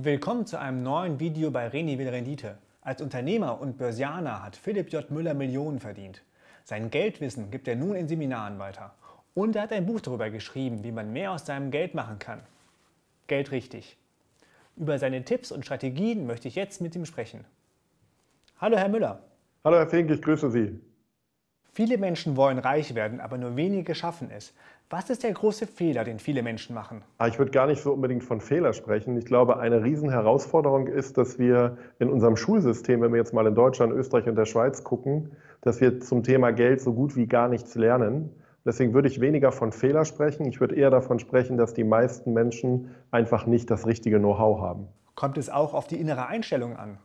Willkommen zu einem neuen Video bei Reni will Rendite. Als Unternehmer und Börsianer hat Philipp J. Müller Millionen verdient. Sein Geldwissen gibt er nun in Seminaren weiter. Und er hat ein Buch darüber geschrieben, wie man mehr aus seinem Geld machen kann. Geld richtig. Über seine Tipps und Strategien möchte ich jetzt mit ihm sprechen. Hallo Herr Müller. Hallo Herr Fink, ich grüße Sie. Viele Menschen wollen reich werden, aber nur wenige schaffen es. Was ist der große Fehler, den viele Menschen machen? Ah, ich würde gar nicht so unbedingt von Fehler sprechen. Ich glaube, eine Riesenherausforderung ist, dass wir in unserem Schulsystem, wenn wir jetzt mal in Deutschland, Österreich und der Schweiz gucken, dass wir zum Thema Geld so gut wie gar nichts lernen. Deswegen würde ich weniger von Fehler sprechen. Ich würde eher davon sprechen, dass die meisten Menschen einfach nicht das richtige Know-how haben. Kommt es auch auf die innere Einstellung an?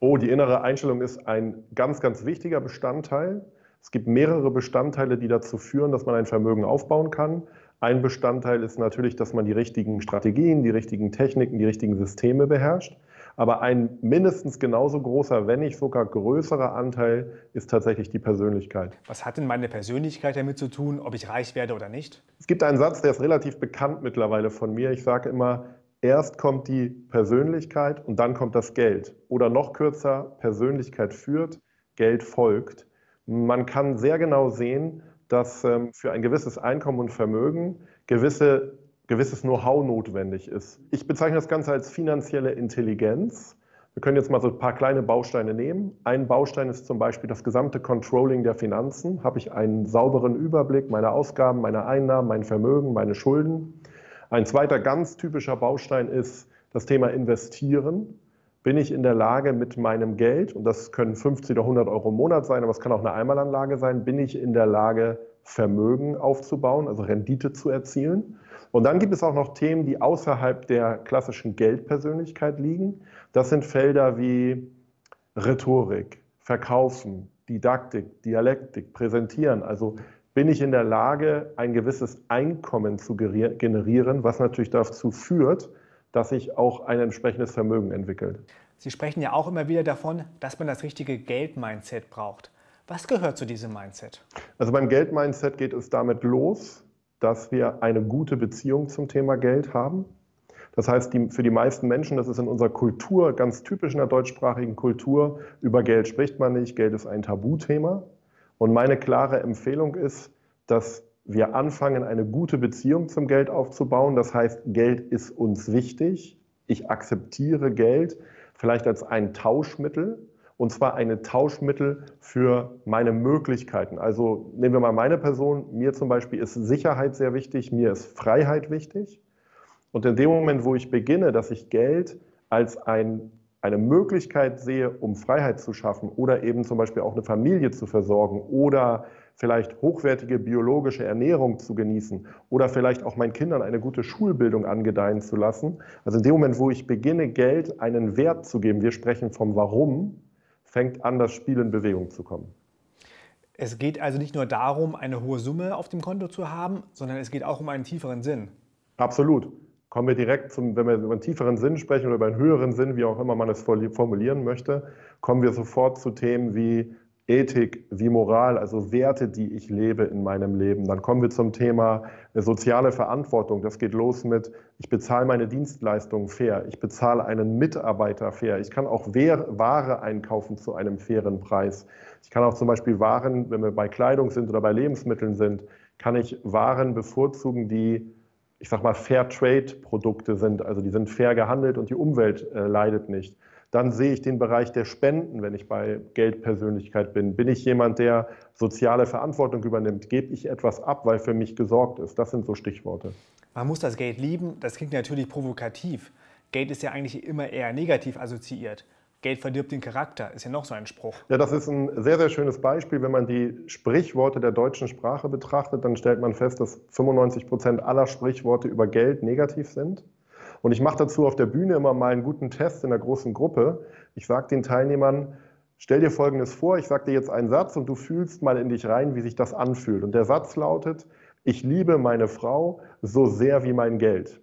Oh, die innere Einstellung ist ein ganz, ganz wichtiger Bestandteil. Es gibt mehrere Bestandteile, die dazu führen, dass man ein Vermögen aufbauen kann. Ein Bestandteil ist natürlich, dass man die richtigen Strategien, die richtigen Techniken, die richtigen Systeme beherrscht. Aber ein mindestens genauso großer, wenn nicht sogar größerer Anteil ist tatsächlich die Persönlichkeit. Was hat denn meine Persönlichkeit damit zu tun, ob ich reich werde oder nicht? Es gibt einen Satz, der ist relativ bekannt mittlerweile von mir. Ich sage immer, erst kommt die Persönlichkeit und dann kommt das Geld. Oder noch kürzer, Persönlichkeit führt, Geld folgt. Man kann sehr genau sehen, dass ähm, für ein gewisses Einkommen und Vermögen gewisse, gewisses Know-how notwendig ist. Ich bezeichne das Ganze als finanzielle Intelligenz. Wir können jetzt mal so ein paar kleine Bausteine nehmen. Ein Baustein ist zum Beispiel das gesamte Controlling der Finanzen. Habe ich einen sauberen Überblick meiner Ausgaben, meiner Einnahmen, mein Vermögen, meine Schulden. Ein zweiter ganz typischer Baustein ist das Thema Investieren bin ich in der Lage mit meinem Geld, und das können 50 oder 100 Euro im Monat sein, aber es kann auch eine Einmalanlage sein, bin ich in der Lage, Vermögen aufzubauen, also Rendite zu erzielen. Und dann gibt es auch noch Themen, die außerhalb der klassischen Geldpersönlichkeit liegen. Das sind Felder wie Rhetorik, Verkaufen, Didaktik, Dialektik, Präsentieren. Also bin ich in der Lage, ein gewisses Einkommen zu generieren, was natürlich dazu führt, dass sich auch ein entsprechendes Vermögen entwickelt. Sie sprechen ja auch immer wieder davon, dass man das richtige Geld-Mindset braucht. Was gehört zu diesem Mindset? Also beim Geld-Mindset geht es damit los, dass wir eine gute Beziehung zum Thema Geld haben. Das heißt, die, für die meisten Menschen, das ist in unserer Kultur ganz typisch in der deutschsprachigen Kultur, über Geld spricht man nicht, Geld ist ein Tabuthema. Und meine klare Empfehlung ist, dass wir anfangen, eine gute Beziehung zum Geld aufzubauen. Das heißt, Geld ist uns wichtig. Ich akzeptiere Geld vielleicht als ein Tauschmittel und zwar ein Tauschmittel für meine Möglichkeiten. Also nehmen wir mal meine Person. Mir zum Beispiel ist Sicherheit sehr wichtig, mir ist Freiheit wichtig. Und in dem Moment, wo ich beginne, dass ich Geld als ein, eine Möglichkeit sehe, um Freiheit zu schaffen oder eben zum Beispiel auch eine Familie zu versorgen oder vielleicht hochwertige biologische Ernährung zu genießen oder vielleicht auch meinen Kindern eine gute Schulbildung angedeihen zu lassen. Also in dem Moment, wo ich beginne, Geld einen Wert zu geben, wir sprechen vom Warum, fängt an, das Spiel in Bewegung zu kommen. Es geht also nicht nur darum, eine hohe Summe auf dem Konto zu haben, sondern es geht auch um einen tieferen Sinn. Absolut. Kommen wir direkt zum, wenn wir über einen tieferen Sinn sprechen oder über einen höheren Sinn, wie auch immer man es formulieren möchte, kommen wir sofort zu Themen wie Ethik wie Moral, also Werte, die ich lebe in meinem Leben. Dann kommen wir zum Thema äh, soziale Verantwortung. Das geht los mit, ich bezahle meine Dienstleistungen fair, ich bezahle einen Mitarbeiter fair, ich kann auch Ware einkaufen zu einem fairen Preis. Ich kann auch zum Beispiel Waren, wenn wir bei Kleidung sind oder bei Lebensmitteln sind, kann ich Waren bevorzugen, die ich sag mal, Fair Trade Produkte sind, also die sind fair gehandelt und die Umwelt äh, leidet nicht. Dann sehe ich den Bereich der Spenden, wenn ich bei Geldpersönlichkeit bin. Bin ich jemand, der soziale Verantwortung übernimmt? Gebe ich etwas ab, weil für mich gesorgt ist? Das sind so Stichworte. Man muss das Geld lieben. Das klingt natürlich provokativ. Geld ist ja eigentlich immer eher negativ assoziiert. Geld verdirbt den Charakter, ist ja noch so ein Spruch. Ja, das ist ein sehr, sehr schönes Beispiel. Wenn man die Sprichworte der deutschen Sprache betrachtet, dann stellt man fest, dass 95 Prozent aller Sprichworte über Geld negativ sind. Und ich mache dazu auf der Bühne immer mal einen guten Test in der großen Gruppe. Ich sage den Teilnehmern, stell dir Folgendes vor, ich sage dir jetzt einen Satz und du fühlst mal in dich rein, wie sich das anfühlt. Und der Satz lautet, ich liebe meine Frau so sehr wie mein Geld.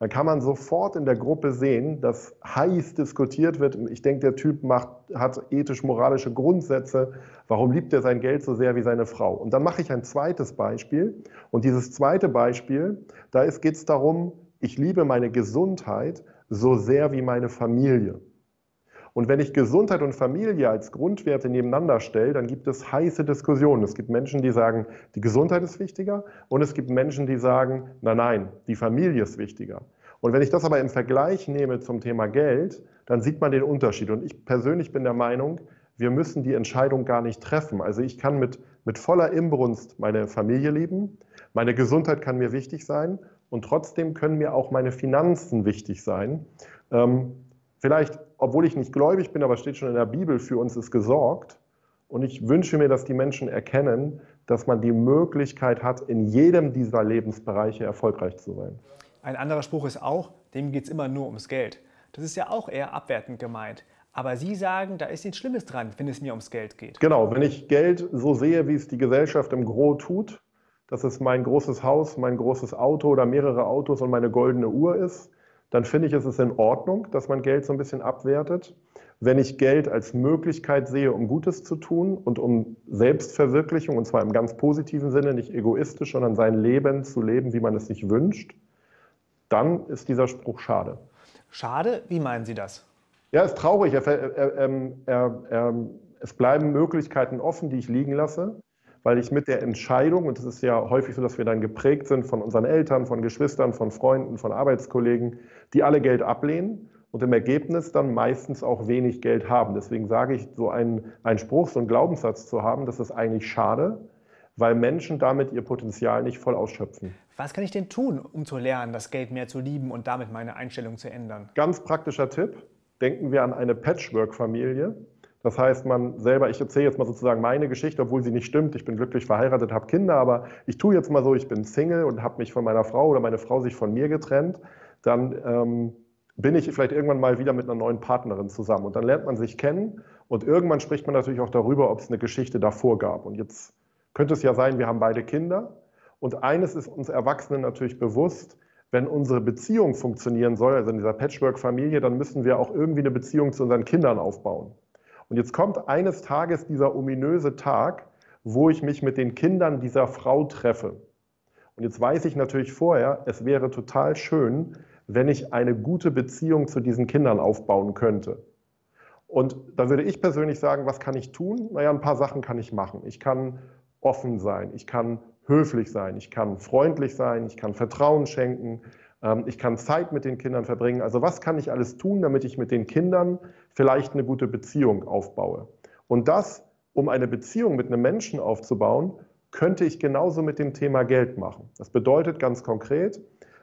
Dann kann man sofort in der Gruppe sehen, dass heiß diskutiert wird. Ich denke, der Typ macht, hat ethisch-moralische Grundsätze. Warum liebt er sein Geld so sehr wie seine Frau? Und dann mache ich ein zweites Beispiel. Und dieses zweite Beispiel, da geht es darum, ich liebe meine Gesundheit so sehr wie meine Familie. Und wenn ich Gesundheit und Familie als Grundwerte nebeneinander stelle, dann gibt es heiße Diskussionen. Es gibt Menschen, die sagen, die Gesundheit ist wichtiger und es gibt Menschen, die sagen, nein, nein, die Familie ist wichtiger. Und wenn ich das aber im Vergleich nehme zum Thema Geld, dann sieht man den Unterschied. Und ich persönlich bin der Meinung, wir müssen die Entscheidung gar nicht treffen. Also ich kann mit, mit voller Imbrunst meine Familie lieben, meine Gesundheit kann mir wichtig sein und trotzdem können mir auch meine Finanzen wichtig sein. Ähm, vielleicht, obwohl ich nicht gläubig bin, aber steht schon in der Bibel, für uns ist gesorgt. Und ich wünsche mir, dass die Menschen erkennen, dass man die Möglichkeit hat, in jedem dieser Lebensbereiche erfolgreich zu sein. Ein anderer Spruch ist auch, dem geht es immer nur ums Geld. Das ist ja auch eher abwertend gemeint. Aber Sie sagen, da ist nichts Schlimmes dran, wenn es mir ums Geld geht. Genau, wenn ich Geld so sehe, wie es die Gesellschaft im Gro tut, dass es mein großes Haus, mein großes Auto oder mehrere Autos und meine goldene Uhr ist, dann finde ich, es ist in Ordnung, dass man Geld so ein bisschen abwertet. Wenn ich Geld als Möglichkeit sehe, um Gutes zu tun und um Selbstverwirklichung, und zwar im ganz positiven Sinne, nicht egoistisch, sondern sein Leben zu leben, wie man es sich wünscht, dann ist dieser Spruch schade. Schade? Wie meinen Sie das? Ja, ist traurig. Er, er, er, es bleiben Möglichkeiten offen, die ich liegen lasse weil ich mit der Entscheidung, und es ist ja häufig so, dass wir dann geprägt sind von unseren Eltern, von Geschwistern, von Freunden, von Arbeitskollegen, die alle Geld ablehnen und im Ergebnis dann meistens auch wenig Geld haben. Deswegen sage ich, so einen, einen Spruch, so einen Glaubenssatz zu haben, das ist eigentlich schade, weil Menschen damit ihr Potenzial nicht voll ausschöpfen. Was kann ich denn tun, um zu lernen, das Geld mehr zu lieben und damit meine Einstellung zu ändern? Ganz praktischer Tipp. Denken wir an eine Patchwork-Familie. Das heißt, man selber, ich erzähle jetzt mal sozusagen meine Geschichte, obwohl sie nicht stimmt. Ich bin glücklich verheiratet, habe Kinder, aber ich tue jetzt mal so, ich bin Single und habe mich von meiner Frau oder meine Frau sich von mir getrennt. Dann ähm, bin ich vielleicht irgendwann mal wieder mit einer neuen Partnerin zusammen. Und dann lernt man sich kennen und irgendwann spricht man natürlich auch darüber, ob es eine Geschichte davor gab. Und jetzt könnte es ja sein, wir haben beide Kinder. Und eines ist uns Erwachsenen natürlich bewusst, wenn unsere Beziehung funktionieren soll, also in dieser Patchwork-Familie, dann müssen wir auch irgendwie eine Beziehung zu unseren Kindern aufbauen. Und jetzt kommt eines Tages dieser ominöse Tag, wo ich mich mit den Kindern dieser Frau treffe. Und jetzt weiß ich natürlich vorher, es wäre total schön, wenn ich eine gute Beziehung zu diesen Kindern aufbauen könnte. Und da würde ich persönlich sagen, was kann ich tun? Naja, ein paar Sachen kann ich machen. Ich kann offen sein, ich kann höflich sein, ich kann freundlich sein, ich kann Vertrauen schenken, ähm, ich kann Zeit mit den Kindern verbringen. Also was kann ich alles tun, damit ich mit den Kindern vielleicht eine gute Beziehung aufbaue? Und das, um eine Beziehung mit einem Menschen aufzubauen, könnte ich genauso mit dem Thema Geld machen. Das bedeutet ganz konkret,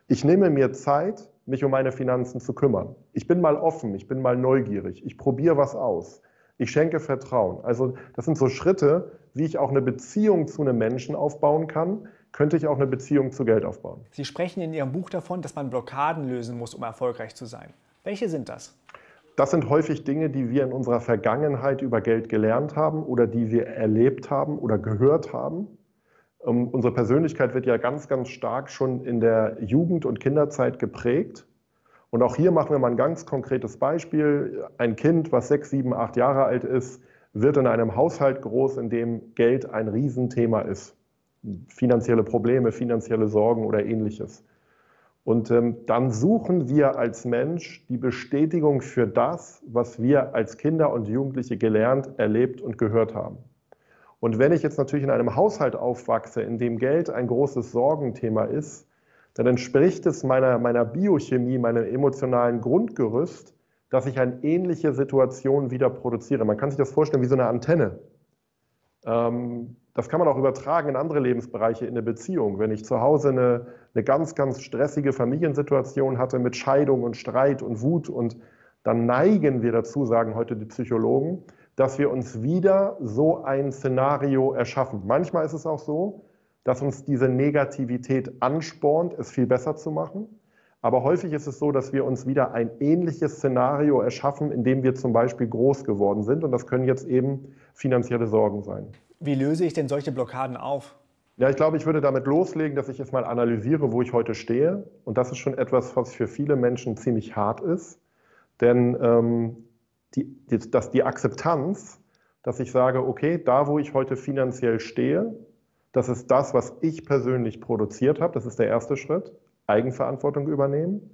ich nehme mir Zeit, mich um meine Finanzen zu kümmern. Ich bin mal offen, ich bin mal neugierig, ich probiere was aus. Ich schenke Vertrauen. Also das sind so Schritte, wie ich auch eine Beziehung zu einem Menschen aufbauen kann, könnte ich auch eine Beziehung zu Geld aufbauen. Sie sprechen in Ihrem Buch davon, dass man Blockaden lösen muss, um erfolgreich zu sein. Welche sind das? Das sind häufig Dinge, die wir in unserer Vergangenheit über Geld gelernt haben oder die wir erlebt haben oder gehört haben. Ähm, unsere Persönlichkeit wird ja ganz, ganz stark schon in der Jugend- und Kinderzeit geprägt. Und auch hier machen wir mal ein ganz konkretes Beispiel. Ein Kind, was sechs, sieben, acht Jahre alt ist, wird in einem Haushalt groß, in dem Geld ein Riesenthema ist finanzielle Probleme, finanzielle Sorgen oder ähnliches. Und ähm, dann suchen wir als Mensch die Bestätigung für das, was wir als Kinder und Jugendliche gelernt, erlebt und gehört haben. Und wenn ich jetzt natürlich in einem Haushalt aufwachse, in dem Geld ein großes Sorgenthema ist, dann entspricht es meiner, meiner Biochemie, meinem emotionalen Grundgerüst, dass ich eine ähnliche Situation wieder produziere. Man kann sich das vorstellen wie so eine Antenne. Ähm, das kann man auch übertragen in andere Lebensbereiche in der Beziehung. Wenn ich zu Hause eine, eine ganz, ganz stressige Familiensituation hatte mit Scheidung und Streit und Wut und dann neigen wir dazu, sagen heute die Psychologen, dass wir uns wieder so ein Szenario erschaffen. Manchmal ist es auch so, dass uns diese Negativität anspornt, es viel besser zu machen. Aber häufig ist es so, dass wir uns wieder ein ähnliches Szenario erschaffen, in dem wir zum Beispiel groß geworden sind. Und das können jetzt eben finanzielle Sorgen sein. Wie löse ich denn solche Blockaden auf? Ja, ich glaube, ich würde damit loslegen, dass ich jetzt mal analysiere, wo ich heute stehe. Und das ist schon etwas, was für viele Menschen ziemlich hart ist. Denn ähm, die, die, dass die Akzeptanz, dass ich sage, okay, da wo ich heute finanziell stehe, das ist das, was ich persönlich produziert habe. Das ist der erste Schritt. Eigenverantwortung übernehmen.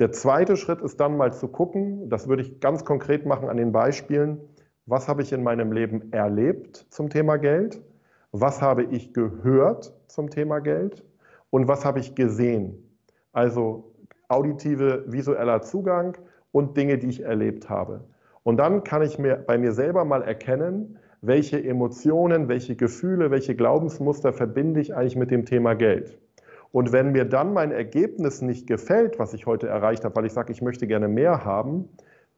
Der zweite Schritt ist dann mal zu gucken, das würde ich ganz konkret machen an den Beispielen, was habe ich in meinem Leben erlebt zum Thema Geld, was habe ich gehört zum Thema Geld und was habe ich gesehen. Also auditive, visueller Zugang und Dinge, die ich erlebt habe. Und dann kann ich mir bei mir selber mal erkennen, welche Emotionen, welche Gefühle, welche Glaubensmuster verbinde ich eigentlich mit dem Thema Geld. Und wenn mir dann mein Ergebnis nicht gefällt, was ich heute erreicht habe, weil ich sage, ich möchte gerne mehr haben,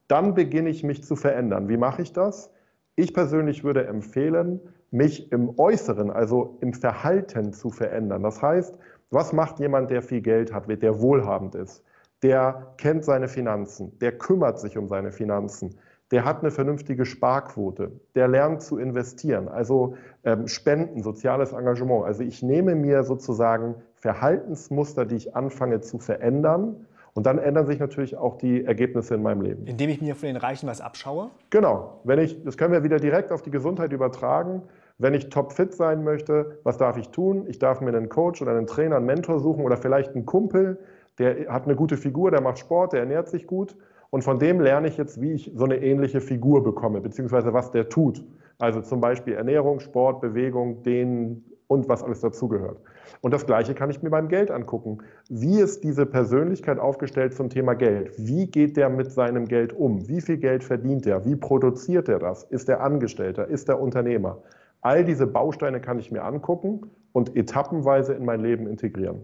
dann beginne ich mich zu verändern. Wie mache ich das? Ich persönlich würde empfehlen, mich im Äußeren, also im Verhalten zu verändern. Das heißt, was macht jemand, der viel Geld hat, der wohlhabend ist? Der kennt seine Finanzen, der kümmert sich um seine Finanzen, der hat eine vernünftige Sparquote, der lernt zu investieren, also ähm, Spenden, soziales Engagement. Also ich nehme mir sozusagen Verhaltensmuster, die ich anfange zu verändern. Und dann ändern sich natürlich auch die Ergebnisse in meinem Leben. Indem ich mir von den Reichen was abschaue? Genau. Wenn ich, das können wir wieder direkt auf die Gesundheit übertragen. Wenn ich topfit sein möchte, was darf ich tun? Ich darf mir einen Coach oder einen Trainer, einen Mentor suchen oder vielleicht einen Kumpel, der hat eine gute Figur, der macht Sport, der ernährt sich gut. Und von dem lerne ich jetzt, wie ich so eine ähnliche Figur bekomme, beziehungsweise was der tut. Also zum Beispiel Ernährung, Sport, Bewegung, Dehnen und was alles dazugehört. Und das Gleiche kann ich mir beim Geld angucken. Wie ist diese Persönlichkeit aufgestellt zum Thema Geld? Wie geht der mit seinem Geld um? Wie viel Geld verdient er? Wie produziert er das? Ist er Angestellter? Ist er Unternehmer? All diese Bausteine kann ich mir angucken und etappenweise in mein Leben integrieren.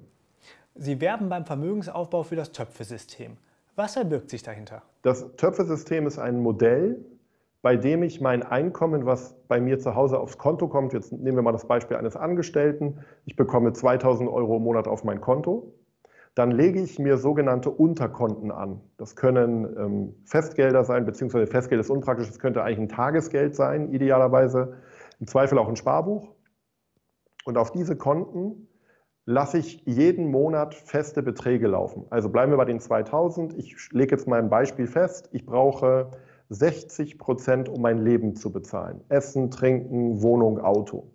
Sie werben beim Vermögensaufbau für das Töpfesystem. Was verbirgt sich dahinter? Das Töpfesystem ist ein Modell, bei dem ich mein Einkommen, was bei mir zu Hause aufs Konto kommt, jetzt nehmen wir mal das Beispiel eines Angestellten, ich bekomme 2000 Euro im Monat auf mein Konto, dann lege ich mir sogenannte Unterkonten an. Das können ähm, Festgelder sein, beziehungsweise Festgeld ist unpraktisch, es könnte eigentlich ein Tagesgeld sein, idealerweise, im Zweifel auch ein Sparbuch. Und auf diese Konten lasse ich jeden Monat feste Beträge laufen. Also bleiben wir bei den 2000. Ich lege jetzt mal ein Beispiel fest. Ich brauche 60 Prozent, um mein Leben zu bezahlen. Essen, Trinken, Wohnung, Auto.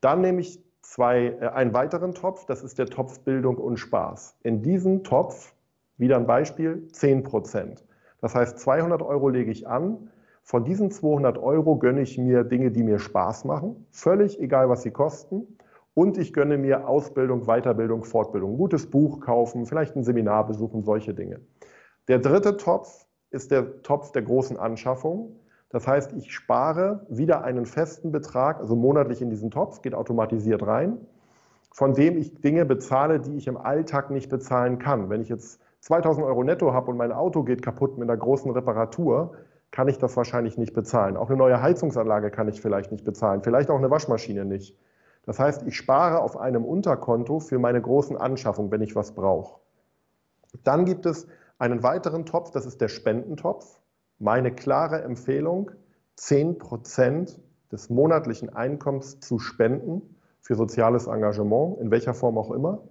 Dann nehme ich zwei, äh, einen weiteren Topf, das ist der Topf Bildung und Spaß. In diesen Topf, wieder ein Beispiel, 10 Prozent. Das heißt, 200 Euro lege ich an. Von diesen 200 Euro gönne ich mir Dinge, die mir Spaß machen, völlig egal, was sie kosten. Und ich gönne mir Ausbildung, Weiterbildung, Fortbildung, ein gutes Buch kaufen, vielleicht ein Seminar besuchen, solche Dinge. Der dritte Topf ist der Topf der großen Anschaffung. Das heißt, ich spare wieder einen festen Betrag, also monatlich in diesen Topf, geht automatisiert rein, von dem ich Dinge bezahle, die ich im Alltag nicht bezahlen kann. Wenn ich jetzt 2000 Euro netto habe und mein Auto geht kaputt mit einer großen Reparatur, kann ich das wahrscheinlich nicht bezahlen. Auch eine neue Heizungsanlage kann ich vielleicht nicht bezahlen, vielleicht auch eine Waschmaschine nicht. Das heißt, ich spare auf einem Unterkonto für meine großen Anschaffungen, wenn ich was brauche. Dann gibt es einen weiteren Topf, das ist der Spendentopf. Meine klare Empfehlung, 10% des monatlichen Einkommens zu spenden für soziales Engagement, in welcher Form auch immer.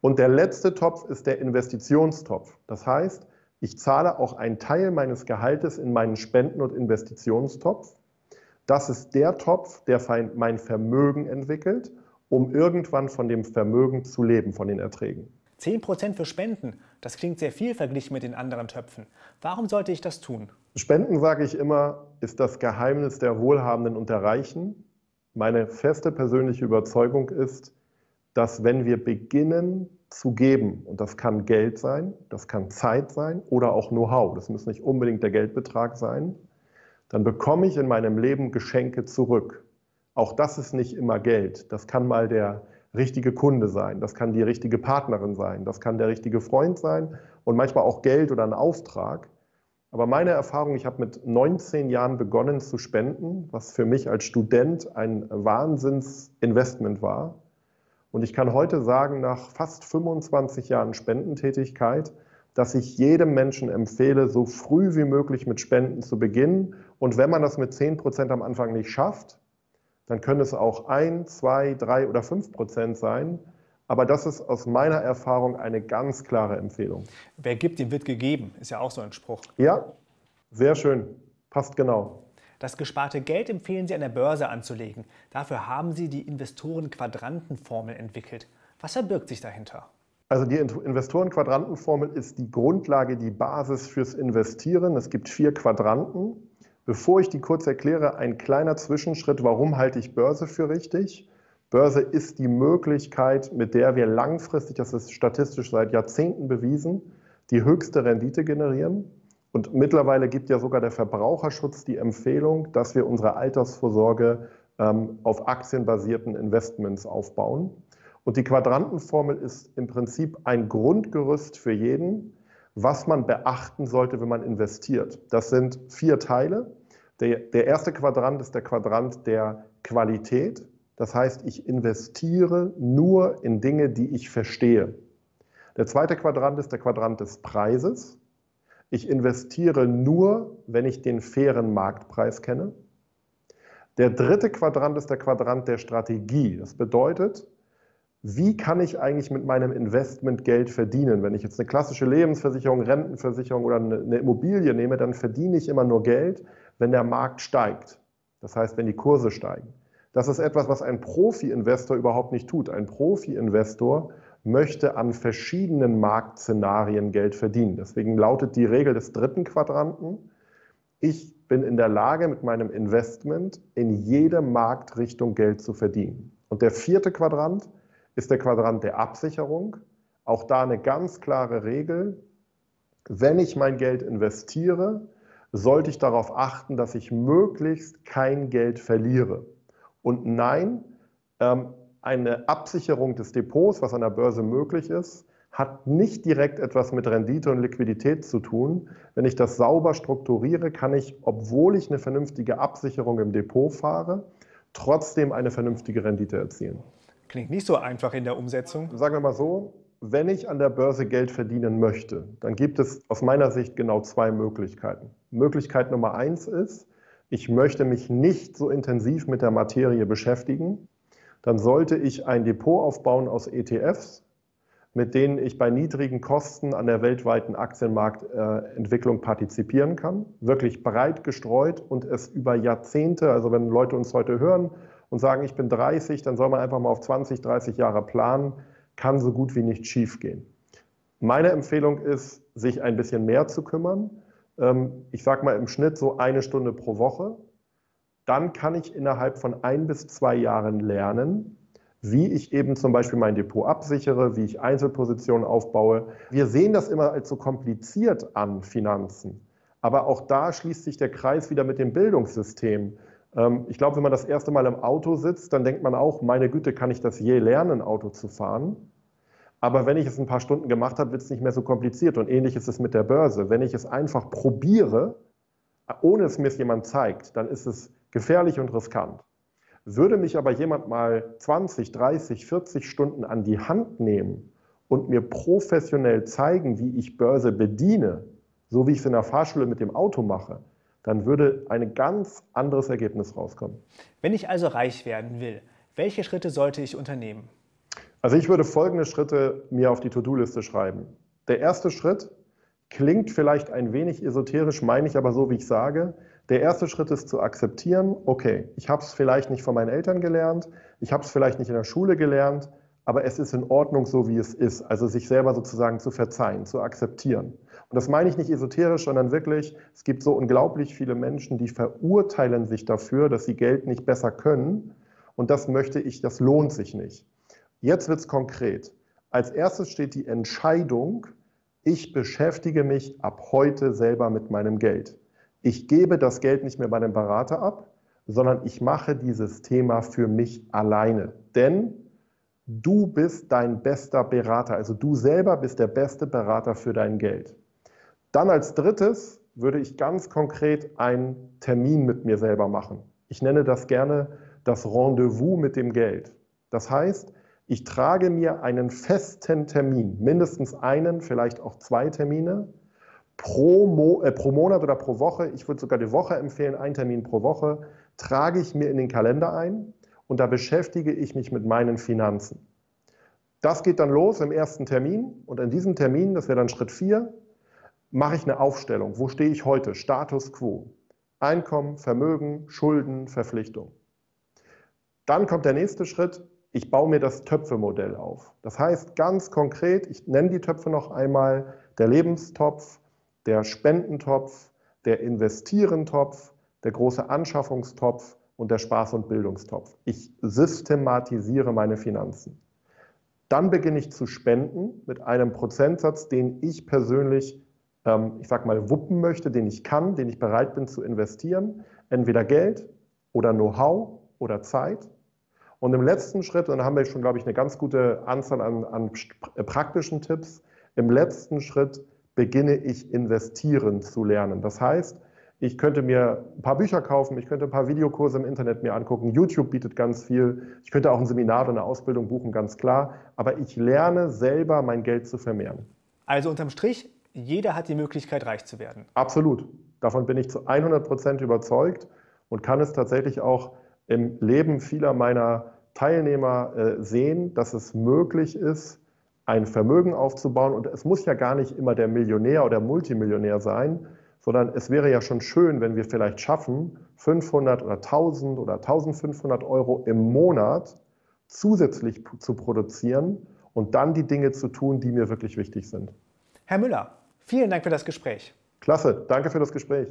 Und der letzte Topf ist der Investitionstopf. Das heißt, ich zahle auch einen Teil meines Gehaltes in meinen Spenden- und Investitionstopf. Das ist der Topf, der mein Vermögen entwickelt, um irgendwann von dem Vermögen zu leben, von den Erträgen. 10% für Spenden, das klingt sehr viel verglichen mit den anderen Töpfen. Warum sollte ich das tun? Spenden, sage ich immer, ist das Geheimnis der Wohlhabenden und der Reichen. Meine feste persönliche Überzeugung ist, dass wenn wir beginnen zu geben, und das kann Geld sein, das kann Zeit sein oder auch Know-how, das muss nicht unbedingt der Geldbetrag sein, dann bekomme ich in meinem Leben Geschenke zurück. Auch das ist nicht immer Geld. Das kann mal der richtige Kunde sein, das kann die richtige Partnerin sein, das kann der richtige Freund sein und manchmal auch Geld oder ein Auftrag. Aber meine Erfahrung, ich habe mit 19 Jahren begonnen zu spenden, was für mich als Student ein Wahnsinnsinvestment war. Und ich kann heute sagen, nach fast 25 Jahren Spendentätigkeit, dass ich jedem Menschen empfehle, so früh wie möglich mit Spenden zu beginnen. Und wenn man das mit 10 Prozent am Anfang nicht schafft, dann können es auch ein, zwei, drei oder fünf Prozent sein. Aber das ist aus meiner Erfahrung eine ganz klare Empfehlung. Wer gibt, dem wird gegeben, ist ja auch so ein Spruch. Ja, sehr schön. Passt genau. Das gesparte Geld empfehlen Sie an der Börse anzulegen. Dafür haben Sie die Investoren-Quadranten-Formel entwickelt. Was verbirgt sich dahinter? Also die Investorenquadrantenformel ist die Grundlage, die Basis fürs Investieren. Es gibt vier Quadranten. Bevor ich die kurz erkläre, ein kleiner Zwischenschritt, warum halte ich Börse für richtig? Börse ist die Möglichkeit, mit der wir langfristig, das ist statistisch seit Jahrzehnten bewiesen, die höchste Rendite generieren. Und mittlerweile gibt ja sogar der Verbraucherschutz die Empfehlung, dass wir unsere Altersvorsorge ähm, auf aktienbasierten Investments aufbauen. Und die Quadrantenformel ist im Prinzip ein Grundgerüst für jeden, was man beachten sollte, wenn man investiert. Das sind vier Teile. Der, der erste Quadrant ist der Quadrant der Qualität. Das heißt, ich investiere nur in Dinge, die ich verstehe. Der zweite Quadrant ist der Quadrant des Preises. Ich investiere nur, wenn ich den fairen Marktpreis kenne. Der dritte Quadrant ist der Quadrant der Strategie. Das bedeutet, wie kann ich eigentlich mit meinem Investment Geld verdienen? Wenn ich jetzt eine klassische Lebensversicherung, Rentenversicherung oder eine Immobilie nehme, dann verdiene ich immer nur Geld, wenn der Markt steigt. Das heißt, wenn die Kurse steigen. Das ist etwas, was ein Profi-Investor überhaupt nicht tut. Ein Profi-Investor möchte an verschiedenen Marktszenarien Geld verdienen. Deswegen lautet die Regel des dritten Quadranten, ich bin in der Lage, mit meinem Investment in jede Marktrichtung Geld zu verdienen. Und der vierte Quadrant, ist der Quadrant der Absicherung. Auch da eine ganz klare Regel. Wenn ich mein Geld investiere, sollte ich darauf achten, dass ich möglichst kein Geld verliere. Und nein, ähm, eine Absicherung des Depots, was an der Börse möglich ist, hat nicht direkt etwas mit Rendite und Liquidität zu tun. Wenn ich das sauber strukturiere, kann ich, obwohl ich eine vernünftige Absicherung im Depot fahre, trotzdem eine vernünftige Rendite erzielen. Klingt nicht so einfach in der Umsetzung. Sagen wir mal so, wenn ich an der Börse Geld verdienen möchte, dann gibt es aus meiner Sicht genau zwei Möglichkeiten. Möglichkeit Nummer eins ist, ich möchte mich nicht so intensiv mit der Materie beschäftigen. Dann sollte ich ein Depot aufbauen aus ETFs, mit denen ich bei niedrigen Kosten an der weltweiten Aktienmarktentwicklung partizipieren kann. Wirklich breit gestreut und es über Jahrzehnte, also wenn Leute uns heute hören, und sagen, ich bin 30, dann soll man einfach mal auf 20, 30 Jahre planen, kann so gut wie nicht schief gehen. Meine Empfehlung ist, sich ein bisschen mehr zu kümmern. Ähm, ich sage mal im Schnitt so eine Stunde pro Woche. Dann kann ich innerhalb von ein bis zwei Jahren lernen, wie ich eben zum Beispiel mein Depot absichere, wie ich Einzelpositionen aufbaue. Wir sehen das immer als so kompliziert an Finanzen. Aber auch da schließt sich der Kreis wieder mit dem Bildungssystem. Ähm, ich glaube, wenn man das erste Mal im Auto sitzt, dann denkt man auch, meine Güte, kann ich das je lernen, Auto zu fahren? Aber wenn ich es ein paar Stunden gemacht habe, wird es nicht mehr so kompliziert. Und ähnlich ist es mit der Börse. Wenn ich es einfach probiere, ohne es mir jemand zeigt, dann ist es gefährlich und riskant. Würde mich aber jemand mal 20, 30, 40 Stunden an die Hand nehmen und mir professionell zeigen, wie ich Börse bediene, so wie ich es in der Fahrschule mit dem Auto mache, dann würde ein ganz anderes Ergebnis rauskommen. Wenn ich also reich werden will, welche Schritte sollte ich unternehmen? Also ich würde folgende Schritte mir auf die To-Do-Liste schreiben. Der erste Schritt klingt vielleicht ein wenig esoterisch, meine ich aber so, wie ich sage. Der erste Schritt ist zu akzeptieren, okay, ich habe es vielleicht nicht von meinen Eltern gelernt, ich habe es vielleicht nicht in der Schule gelernt, aber es ist in Ordnung so, wie es ist. Also sich selber sozusagen zu verzeihen, zu akzeptieren. Und das meine ich nicht esoterisch, sondern wirklich, es gibt so unglaublich viele Menschen, die verurteilen sich dafür, dass sie Geld nicht besser können. Und das möchte ich, das lohnt sich nicht. Jetzt wird es konkret. Als erstes steht die Entscheidung, ich beschäftige mich ab heute selber mit meinem Geld. Ich gebe das Geld nicht mehr bei einem Berater ab, sondern ich mache dieses Thema für mich alleine. Denn Du bist dein bester Berater, also du selber bist der beste Berater für dein Geld. Dann als drittes würde ich ganz konkret einen Termin mit mir selber machen. Ich nenne das gerne das Rendezvous mit dem Geld. Das heißt, ich trage mir einen festen Termin, mindestens einen, vielleicht auch zwei Termine, pro, Mo äh, pro Monat oder pro Woche, ich würde sogar die Woche empfehlen, einen Termin pro Woche, trage ich mir in den Kalender ein und da beschäftige ich mich mit meinen Finanzen. Das geht dann los im ersten Termin und an diesem Termin, das wäre dann Schritt 4, mache ich eine Aufstellung. Wo stehe ich heute? Status quo. Einkommen, Vermögen, Schulden, Verpflichtung. Dann kommt der nächste Schritt. ich baue mir das Töpfemodell auf. Das heißt ganz konkret, ich nenne die Töpfe noch einmal, der Lebenstopf, der Spendentopf, der Investierentopf, der große Anschaffungstopf und der Spaß- und Bildungstopf. Ich systematisiere meine Finanzen. Dann beginne ich zu spenden mit einem Prozentsatz, den ich persönlich, ähm, ich sag mal, wuppen möchte, den ich kann, den ich bereit bin zu investieren. Entweder Geld oder Know-how oder Zeit. Und im letzten Schritt, und da haben wir schon, glaube ich, eine ganz gute Anzahl an, an praktischen Tipps, im letzten Schritt beginne ich investieren zu lernen. Das heißt, ich könnte mir ein paar Bücher kaufen, ich könnte ein paar Videokurse im Internet mir angucken, YouTube bietet ganz viel, ich könnte auch ein Seminar oder eine Ausbildung buchen, ganz klar, aber ich lerne selber mein Geld zu vermehren. Also unterm Strich, jeder hat die Möglichkeit, reich zu werden. Absolut. Davon bin ich zu 100 Prozent überzeugt und kann es tatsächlich auch im Leben vieler meiner Teilnehmer äh, sehen, dass es möglich ist, ein Vermögen aufzubauen. Und es muss ja gar nicht immer der Millionär oder Multimillionär sein, sondern es wäre ja schon schön, wenn wir vielleicht schaffen, 500 oder 1000 oder 1500 Euro im Monat zusätzlich zu produzieren und dann die Dinge zu tun, die mir wirklich wichtig sind. Herr Müller, vielen Dank für das Gespräch. Klasse, danke für das Gespräch.